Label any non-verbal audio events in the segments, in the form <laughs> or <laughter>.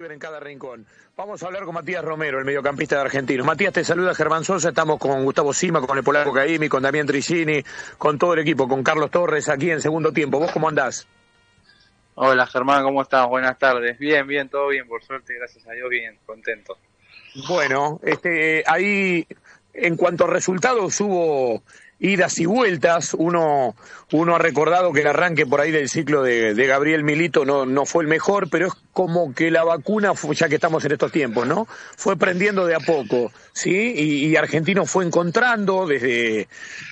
en cada rincón. Vamos a hablar con Matías Romero, el mediocampista de Argentinos. Matías, te saluda Germán Sosa, estamos con Gustavo Sima, con el polaco Caimi, con Damián Tricini, con todo el equipo, con Carlos Torres aquí en segundo tiempo. ¿Vos cómo andás? Hola Germán, ¿cómo estás? Buenas tardes. Bien, bien, todo bien, por suerte, gracias a Dios, bien, contento. Bueno, este, ahí en cuanto a resultados hubo idas y vueltas. Uno, uno ha recordado que el arranque por ahí del ciclo de, Gabriel Milito no, no fue el mejor, pero es como que la vacuna, ya que estamos en estos tiempos, ¿no? Fue prendiendo de a poco, ¿sí? Y, Argentino fue encontrando desde,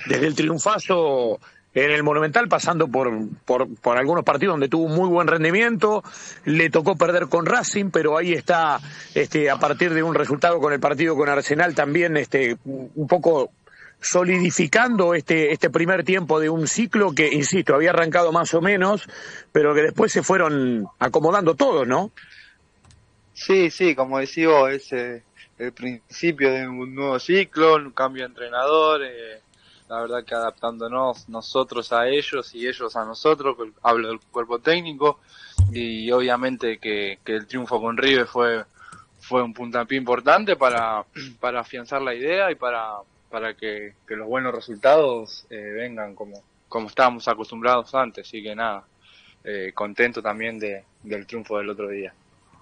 desde el triunfazo en el Monumental, pasando por, por, algunos partidos donde tuvo un muy buen rendimiento, le tocó perder con Racing, pero ahí está, este, a partir de un resultado con el partido con Arsenal, también este, un poco solidificando este, este primer tiempo de un ciclo que, insisto, había arrancado más o menos, pero que después se fueron acomodando todos, ¿no? Sí, sí, como decía es eh, el principio de un nuevo ciclo, un cambio de entrenador, eh, la verdad que adaptándonos nosotros a ellos y ellos a nosotros, hablo del cuerpo técnico, y obviamente que, que el triunfo con River fue, fue un puntapié importante para, para afianzar la idea y para, para que, los buenos resultados eh, vengan como, como estábamos acostumbrados antes. Así que nada, eh, contento también de, del triunfo del otro día.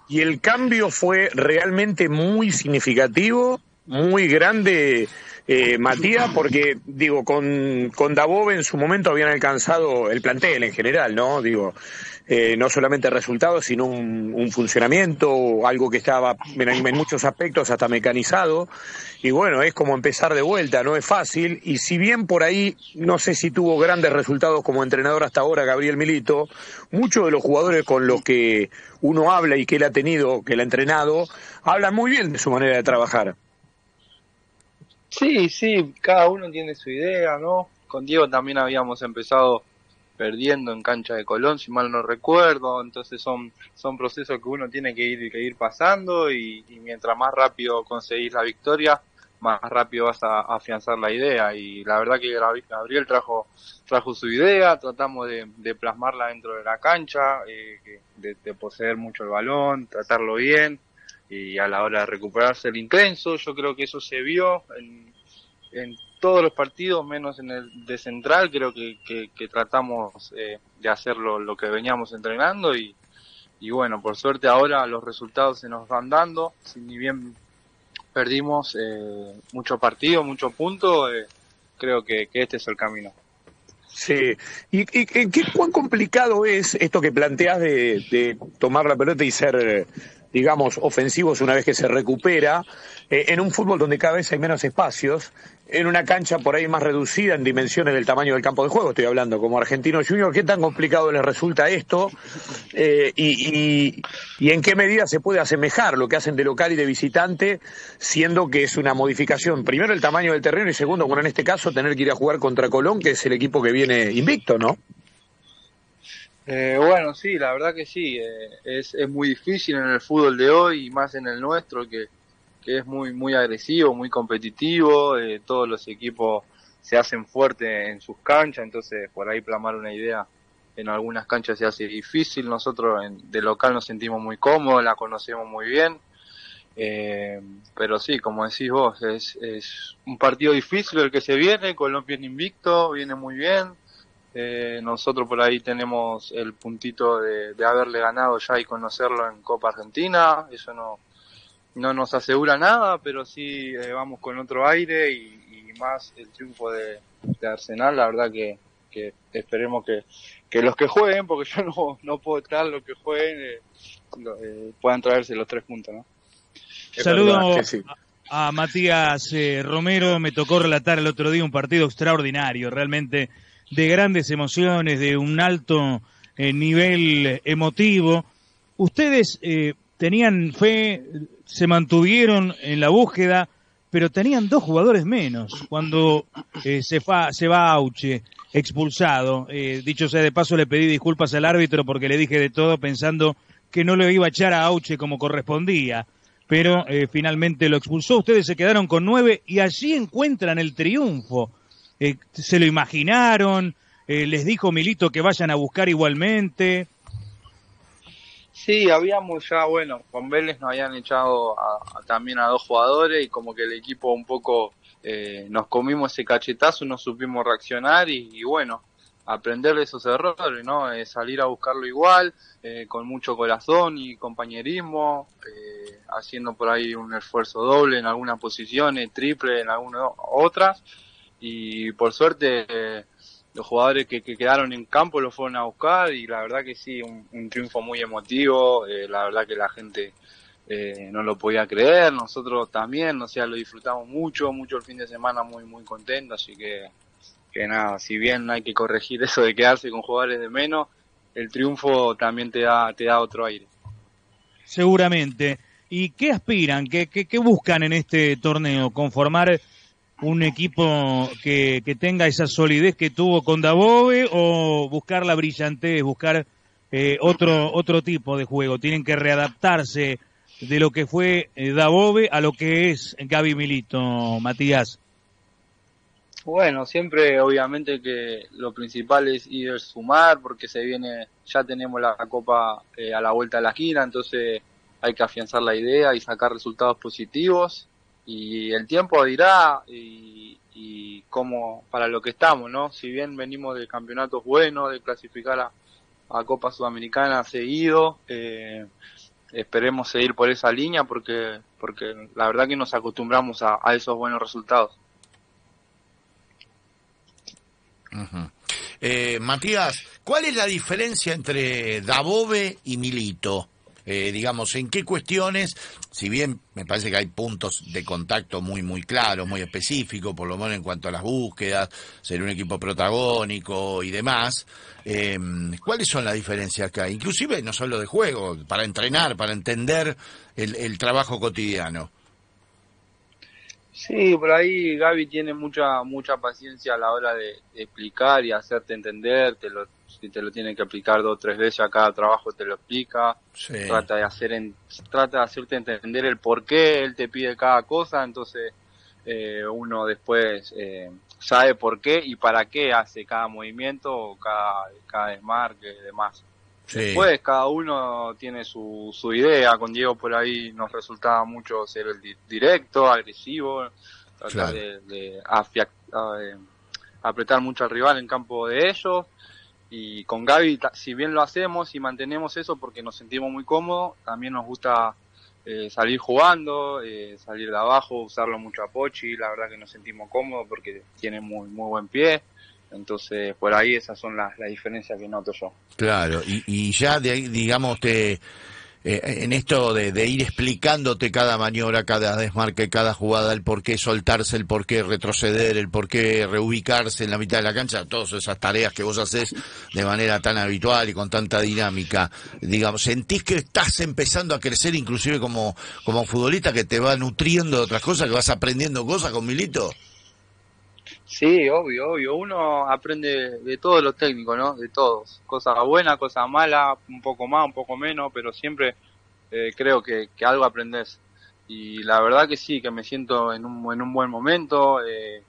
Y el cambio fue realmente muy significativo, muy grande, eh, Matías, porque digo, con, con en su momento habían alcanzado el plantel en general, ¿no? Digo, eh, no solamente resultados, sino un, funcionamiento, algo que estaba en, muchos aspectos hasta mecanizado. Y bueno, es como empezar de vuelta, no es fácil. Y si bien por ahí, no sé si tuvo grandes resultados como entrenador hasta ahora, Gabriel Milito, muchos de los jugadores con los que uno habla y que él ha tenido, que él ha entrenado, hablan muy bien de su manera de trabajar. Sí, sí, cada uno tiene su idea, ¿no? Con Diego también habíamos empezado perdiendo en cancha de Colón, si mal no recuerdo, entonces son, son procesos que uno tiene que ir, que ir pasando y, mientras más rápido conseguís la victoria, más rápido vas a, afianzar la idea y la verdad que Gabriel trajo, trajo su idea, tratamos de, plasmarla dentro de la cancha, eh, de, poseer mucho el balón, tratarlo bien y a la hora de recuperarse el intenso, yo creo que eso se vio en, en todos los partidos, menos en el de central, creo que, que, tratamos eh, de hacer lo, que veníamos entrenando y, y bueno, por suerte ahora los resultados se nos van dando, si ni bien perdimos eh, muchos partidos, muchos puntos, eh, creo que, este es el camino. Sí, ¿y, y cuán complicado es esto que planteas de, de tomar la pelota y ser digamos, ofensivos una vez que se recupera, eh, en un fútbol donde cada vez hay menos espacios, en una cancha por ahí más reducida en dimensiones del tamaño del campo de juego, estoy hablando como argentino junior, ¿qué tan complicado les resulta esto? Eh, y, y, en qué medida se puede asemejar lo que hacen de local y de visitante, siendo que es una modificación, primero el tamaño del terreno y segundo, bueno, en este caso, tener que ir a jugar contra Colón, que es el equipo que viene invicto, ¿no? Eh, bueno, sí, la verdad que sí. Eh, es, es muy difícil en el fútbol de hoy y más en el nuestro que, es muy muy agresivo, muy competitivo. Eh, todos los equipos se hacen fuertes en sus canchas, entonces por ahí plamar una idea en algunas canchas se hace difícil. Nosotros en, de local nos sentimos muy cómodos, la conocemos muy bien. Eh, pero sí, como decís vos, es, es un partido difícil el que se viene. Colombia en invicto, viene muy bien eh, nosotros por ahí tenemos el puntito de, haberle ganado ya y conocerlo en Copa Argentina. Eso no, no nos asegura nada, pero sí eh, vamos con otro aire y, más el triunfo de, Arsenal. La verdad que, esperemos que, que, los que jueguen, porque <laughs> yo no, no puedo estar, los que jueguen eh, puedan traerse los tres puntos. ¿no? Saludos a Matías Romero. Me tocó relatar el otro día un partido extraordinario, realmente de grandes emociones, de un alto eh, nivel emotivo. Ustedes eh, tenían fe, se mantuvieron en la búsqueda, pero tenían dos jugadores menos cuando eh, se, fa, se va Auche expulsado. dicho sea de paso, le pedí disculpas al árbitro porque le dije de todo pensando que no le iba a echar a Auche como correspondía. Pero finalmente lo expulsó. Ustedes se quedaron con nueve y allí encuentran el triunfo eh, se lo imaginaron, eh, les dijo Milito que vayan a buscar igualmente. Sí, habíamos ya, bueno, con Vélez nos habían echado también a dos jugadores y como que el equipo un poco eh, nos comimos ese cachetazo, no supimos reaccionar y, bueno, aprender de esos errores, ¿no? Eh, salir a buscarlo igual, eh, con mucho corazón y compañerismo, haciendo por ahí un esfuerzo doble en algunas posiciones, triple en algunas otras y por suerte los jugadores que, quedaron en campo lo fueron a buscar y la verdad que sí, un, triunfo muy emotivo, la verdad que la gente eh, no lo podía creer, nosotros también, o sea, lo disfrutamos mucho, mucho el fin de semana, muy, muy contento, así que, que nada, si bien hay que corregir <laughs> eso de quedarse con jugadores de menos, el triunfo también te da, te da otro aire. Seguramente. ¿Y qué aspiran? ¿Qué, qué, buscan en este torneo? ¿Conformar un equipo que, que tenga esa solidez que tuvo con Dabove o buscar la brillantez, buscar eh, otro, otro tipo de juego? ¿Tienen que readaptarse de lo que fue eh, Dabove a lo que es Gaby Milito, Matías? Bueno, siempre obviamente que lo principal es ir sumar porque se viene, ya tenemos la copa eh, a la vuelta de la esquina, entonces hay que afianzar la idea y sacar resultados positivos y el tiempo dirá y, y cómo para lo que estamos, ¿no? Si bien venimos de campeonatos buenos, de clasificar a, a Copa Sudamericana seguido, eh, esperemos seguir por esa línea porque, porque la verdad que nos acostumbramos a, esos buenos resultados. Eh, Matías, ¿cuál es la diferencia entre Dabove y Milito? Eh, digamos, en qué cuestiones, si bien me parece que hay puntos de contacto muy, muy claros, muy específicos, por lo menos en cuanto a las búsquedas, ser un equipo protagónico y demás, eh, ¿cuáles son las diferencias acá? Inclusive no solo de juego, para entrenar, para entender el, trabajo cotidiano. Sí, por ahí Gaby tiene mucha mucha paciencia a la hora de, explicar y hacerte entender, te lo, si te lo tiene que aplicar dos o tres veces a cada trabajo te lo explica, trata de hacer en, trata de hacerte entender el por qué él te pide cada cosa, entonces eh, uno después eh, sabe por qué y para qué hace cada movimiento o cada, cada desmarque y demás. Después cada uno tiene su, su idea, con Diego por ahí nos resultaba mucho ser el directo, agresivo, tratar de, de apretar mucho al rival en campo de ellos y con Gaby, si bien lo hacemos y mantenemos eso porque nos sentimos muy cómodos, también nos gusta eh, salir jugando, eh, salir de abajo, usarlo mucho a Pochi, la verdad que nos sentimos cómodos porque tiene muy, muy buen pie. Entonces, por ahí esas son las, las diferencias que noto yo. Claro, y, y ya, de, digamos, te, eh, en esto de, ir explicándote cada maniobra, cada desmarque, cada jugada, el por qué soltarse, el por qué retroceder, el por qué reubicarse en la mitad de la cancha, todas esas tareas que vos haces de manera tan habitual y con tanta dinámica, digamos, ¿sentís que estás empezando a crecer inclusive como, como futbolista que te va nutriendo de otras cosas, que vas aprendiendo cosas con Milito? Sí, obvio, obvio. Uno aprende de todos los técnicos, ¿no? De todos. Cosas buenas, cosas malas, un poco más, un poco menos, pero siempre eh, creo que, que, algo aprendes. Y la verdad que sí, que me siento en un, en un buen momento, eh,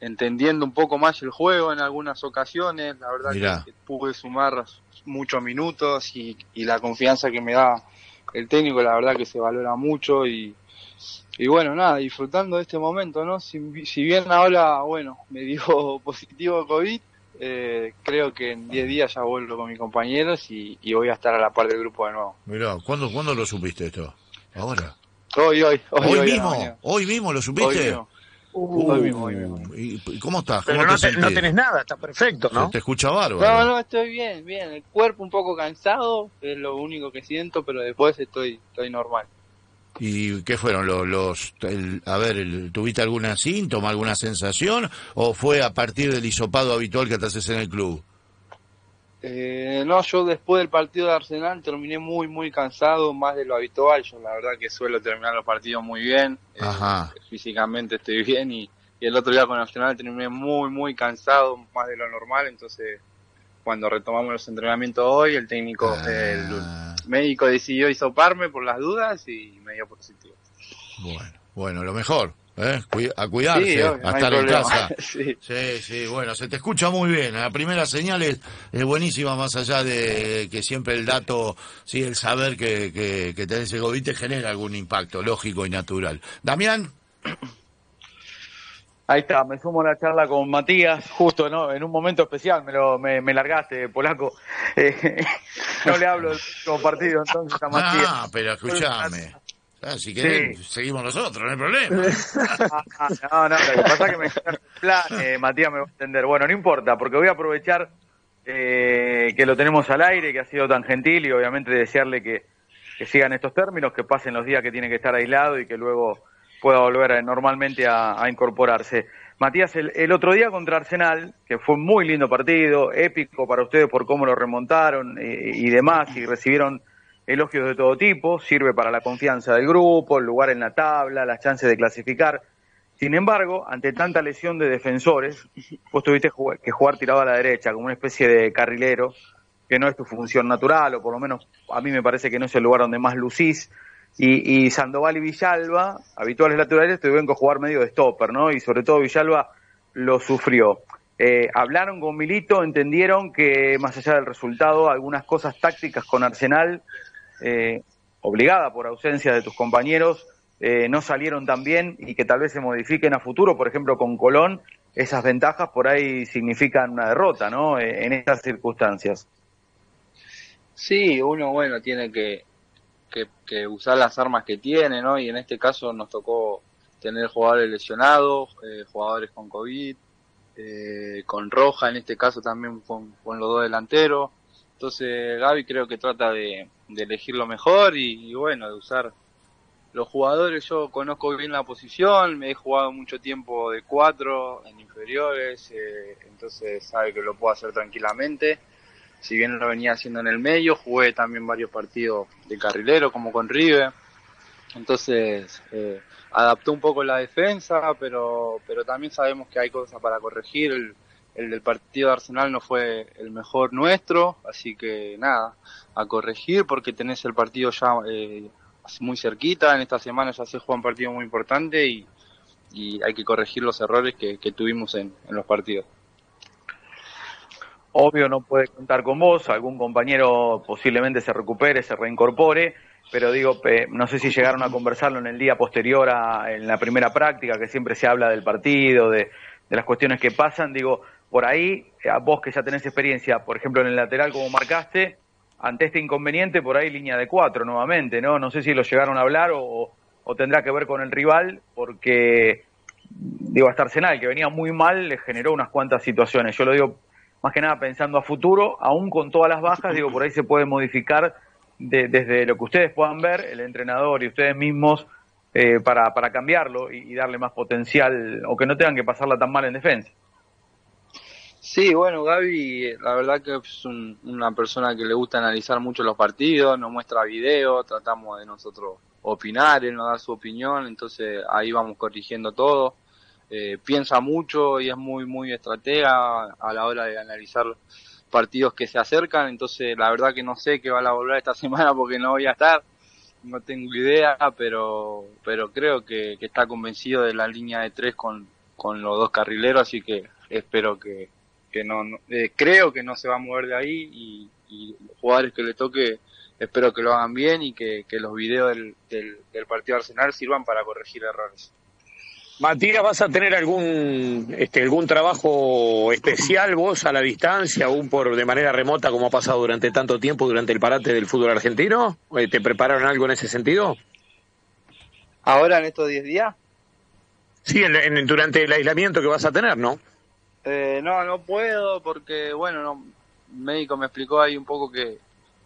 entendiendo un poco más el juego en algunas ocasiones. La verdad que, pude sumar muchos minutos y, y la confianza que me da el técnico, la verdad que se valora mucho y y bueno, nada, disfrutando de este momento, ¿no? Si, bien ahora, bueno, <laughs> me dio positivo COVID, eh, creo que en 10 días ya vuelvo con mis compañeros y, voy a estar a la par del grupo de nuevo. Mirá, ¿cuándo, ¿cuándo lo supiste esto? ¿Ahora? Hoy, hoy. ¿Hoy, mismo? ¿Hoy mismo lo supiste? Hoy mismo. hoy mismo, ¿Y cómo estás? Pero no, no, tenés nada, está perfecto, ¿no? Te escucha bárbaro. No, no, estoy bien, bien. El cuerpo un poco cansado, es lo único que siento, pero después estoy, estoy normal. ¿Y qué fueron los, los a ver, tuviste alguna síntoma, alguna sensación o fue a partir del hisopado habitual que te haces en el club? Eh, no, yo después del partido de Arsenal terminé muy, muy cansado, más de lo habitual. Yo la verdad que suelo terminar los partidos muy bien, eh, físicamente estoy bien y, el otro día con Arsenal terminé muy, muy cansado, más de lo normal. Entonces, cuando retomamos los entrenamientos hoy, el técnico, ah médico decidió hisoparme por las dudas y me dio positivo. Bueno, bueno, lo mejor, ¿eh? a cuidarse, a estar en casa. <laughs> sí. sí. bueno, se te escucha muy bien. La primera señal es, buenísima, más allá de que siempre el dato, sí, el saber que, que, que tenés el COVID te genera algún impacto lógico y natural. Damián. Ahí está, me sumo a la charla con Matías, justo ¿no? en un momento especial, me, lo, me, me largaste, polaco. Eh, no le hablo del partido entonces a Matías. Ah, pero escúchame. Ah, si querés, seguimos nosotros, no hay problema. Ah, no, no, lo que pasa es que me plan, eh, Matías me va a entender. Bueno, no importa, porque voy a aprovechar eh, que lo tenemos al aire, que ha sido tan gentil y obviamente desearle que, que sigan estos términos, que pasen los días que tiene que estar aislado y que luego pueda volver normalmente a, incorporarse. Matías, el, otro día contra Arsenal, que fue un muy lindo partido, épico para ustedes por cómo lo remontaron eh, y demás, y recibieron elogios de todo tipo, sirve para la confianza del grupo, el lugar en la tabla, las chances de clasificar. Sin embargo, ante tanta lesión de defensores, vos tuviste que jugar tirado a la derecha, como una especie de carrilero, que no es tu función natural, o por lo menos a mí me parece que no es el lugar donde más lucís. Y, Sandoval y Villalba, habituales laterales, tuvieron que jugar medio de stopper, ¿no? Y sobre todo Villalba lo sufrió. Eh, hablaron con Milito, entendieron que más allá del resultado, algunas cosas tácticas con Arsenal, eh, obligada por ausencia de tus compañeros, eh, no salieron tan bien y que tal vez se modifiquen a futuro, por ejemplo con Colón, esas ventajas por ahí significan una derrota, ¿no? en estas circunstancias. Sí, uno, bueno, tiene que, que, usar las armas que tiene, ¿no? Y en este caso nos tocó tener jugadores lesionados, eh, jugadores con COVID, eh, con Roja, en este caso también con, los dos delanteros. Entonces Gaby creo que trata de, elegir lo mejor y, bueno, de usar los jugadores. Yo conozco bien la posición, me he jugado mucho tiempo de cuatro en inferiores, eh, entonces sabe que lo puedo hacer tranquilamente si bien lo venía haciendo en el medio, jugué también varios partidos de carrilero como con River, entonces eh, adaptó un poco la defensa, pero, pero también sabemos que hay cosas para corregir, el, del partido de Arsenal no fue el mejor nuestro, así que nada, a corregir porque tenés el partido ya eh, muy cerquita, en esta semana ya se juega un partido muy importante y, hay que corregir los errores que, tuvimos en los partidos. Obvio no puede contar con vos, algún compañero posiblemente se recupere, se reincorpore, pero digo, no sé si llegaron a conversarlo en el día posterior a en la primera práctica, que siempre se habla del partido, de, las cuestiones que pasan, digo, por ahí, a vos que ya tenés experiencia, por ejemplo en el lateral como marcaste, ante este inconveniente, por ahí línea de cuatro nuevamente, ¿no? No sé si lo llegaron a hablar o, o tendrá que ver con el rival, porque, digo, hasta Arsenal, que venía muy mal, le generó unas cuantas situaciones. Yo lo digo más que nada pensando a futuro, aún con todas las bajas, digo, por ahí se puede modificar desde lo que ustedes puedan ver, el entrenador y ustedes mismos, eh, para, para cambiarlo y, darle más potencial o que no tengan que pasarla tan mal en defensa. Sí, bueno, Gaby, la verdad que es una persona que le gusta analizar mucho los partidos, nos muestra videos, tratamos de nosotros opinar, él nos da su opinión, entonces ahí vamos corrigiendo todo. Eh, piensa mucho y es muy, muy estratega a la hora de analizar partidos que se acercan, entonces la verdad que no sé qué va a volver esta <laughs> semana porque no voy a estar, no tengo idea, pero, pero creo que, está convencido de la línea de tres con, con los dos carrileros, así que espero que, que no, eh, creo que no se va a mover de ahí y, los jugadores que le toque espero que lo hagan bien y que, los videos del, del, del partido Arsenal sirvan para corregir errores. Matías, ¿vas a tener algún este, algún trabajo especial vos a la distancia, aún por de manera remota, como ha pasado durante tanto tiempo durante el parate del fútbol argentino? Eh, ¿Te prepararon algo en ese sentido? ¿Ahora en estos 10 días? Sí, en, durante el aislamiento que vas a tener, ¿no? Eh, no, no puedo porque, bueno, no, el médico me explicó ahí un poco que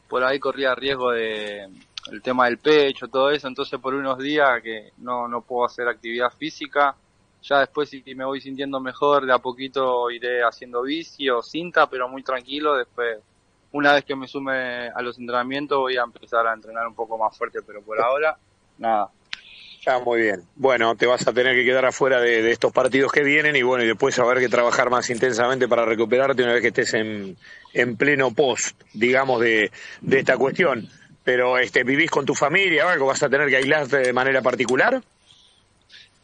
por ahí corría riesgo de el tema del pecho, todo eso, entonces por unos días que no, no puedo hacer actividad física, ya después si me voy sintiendo mejor, de a poquito iré haciendo bici o cinta, pero muy tranquilo, después una vez que me sume a los entrenamientos voy a empezar a entrenar un poco más fuerte, pero por ahora, nada. Ya, muy bien. Bueno, te vas a tener que quedar afuera de, estos partidos que vienen y bueno, y después haber que trabajar más intensamente para recuperarte una vez que estés en, en pleno post, digamos, de, de esta cuestión pero este, ¿vivís con tu familia o algo? ¿Vas a tener que aislarte de manera particular?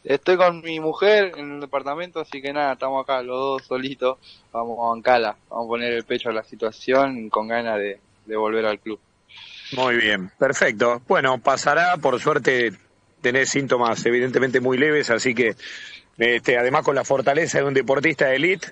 Estoy con mi mujer en el departamento, así que nada, estamos acá los dos solitos. Vamos a bancarla, vamos a poner el pecho a la situación con ganas de, de volver al club. Muy bien, perfecto. Bueno, pasará, por suerte tenés síntomas evidentemente muy leves, así que este, además con la fortaleza de un deportista de elite,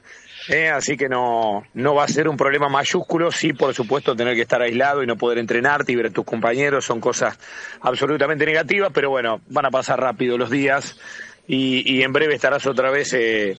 eh, así que no, no va a ser un problema mayúsculo, sí, por supuesto, tener que estar aislado y no poder entrenarte y ver a tus compañeros son cosas absolutamente negativas, pero bueno, van a pasar rápido los días y, y en breve estarás otra vez eh,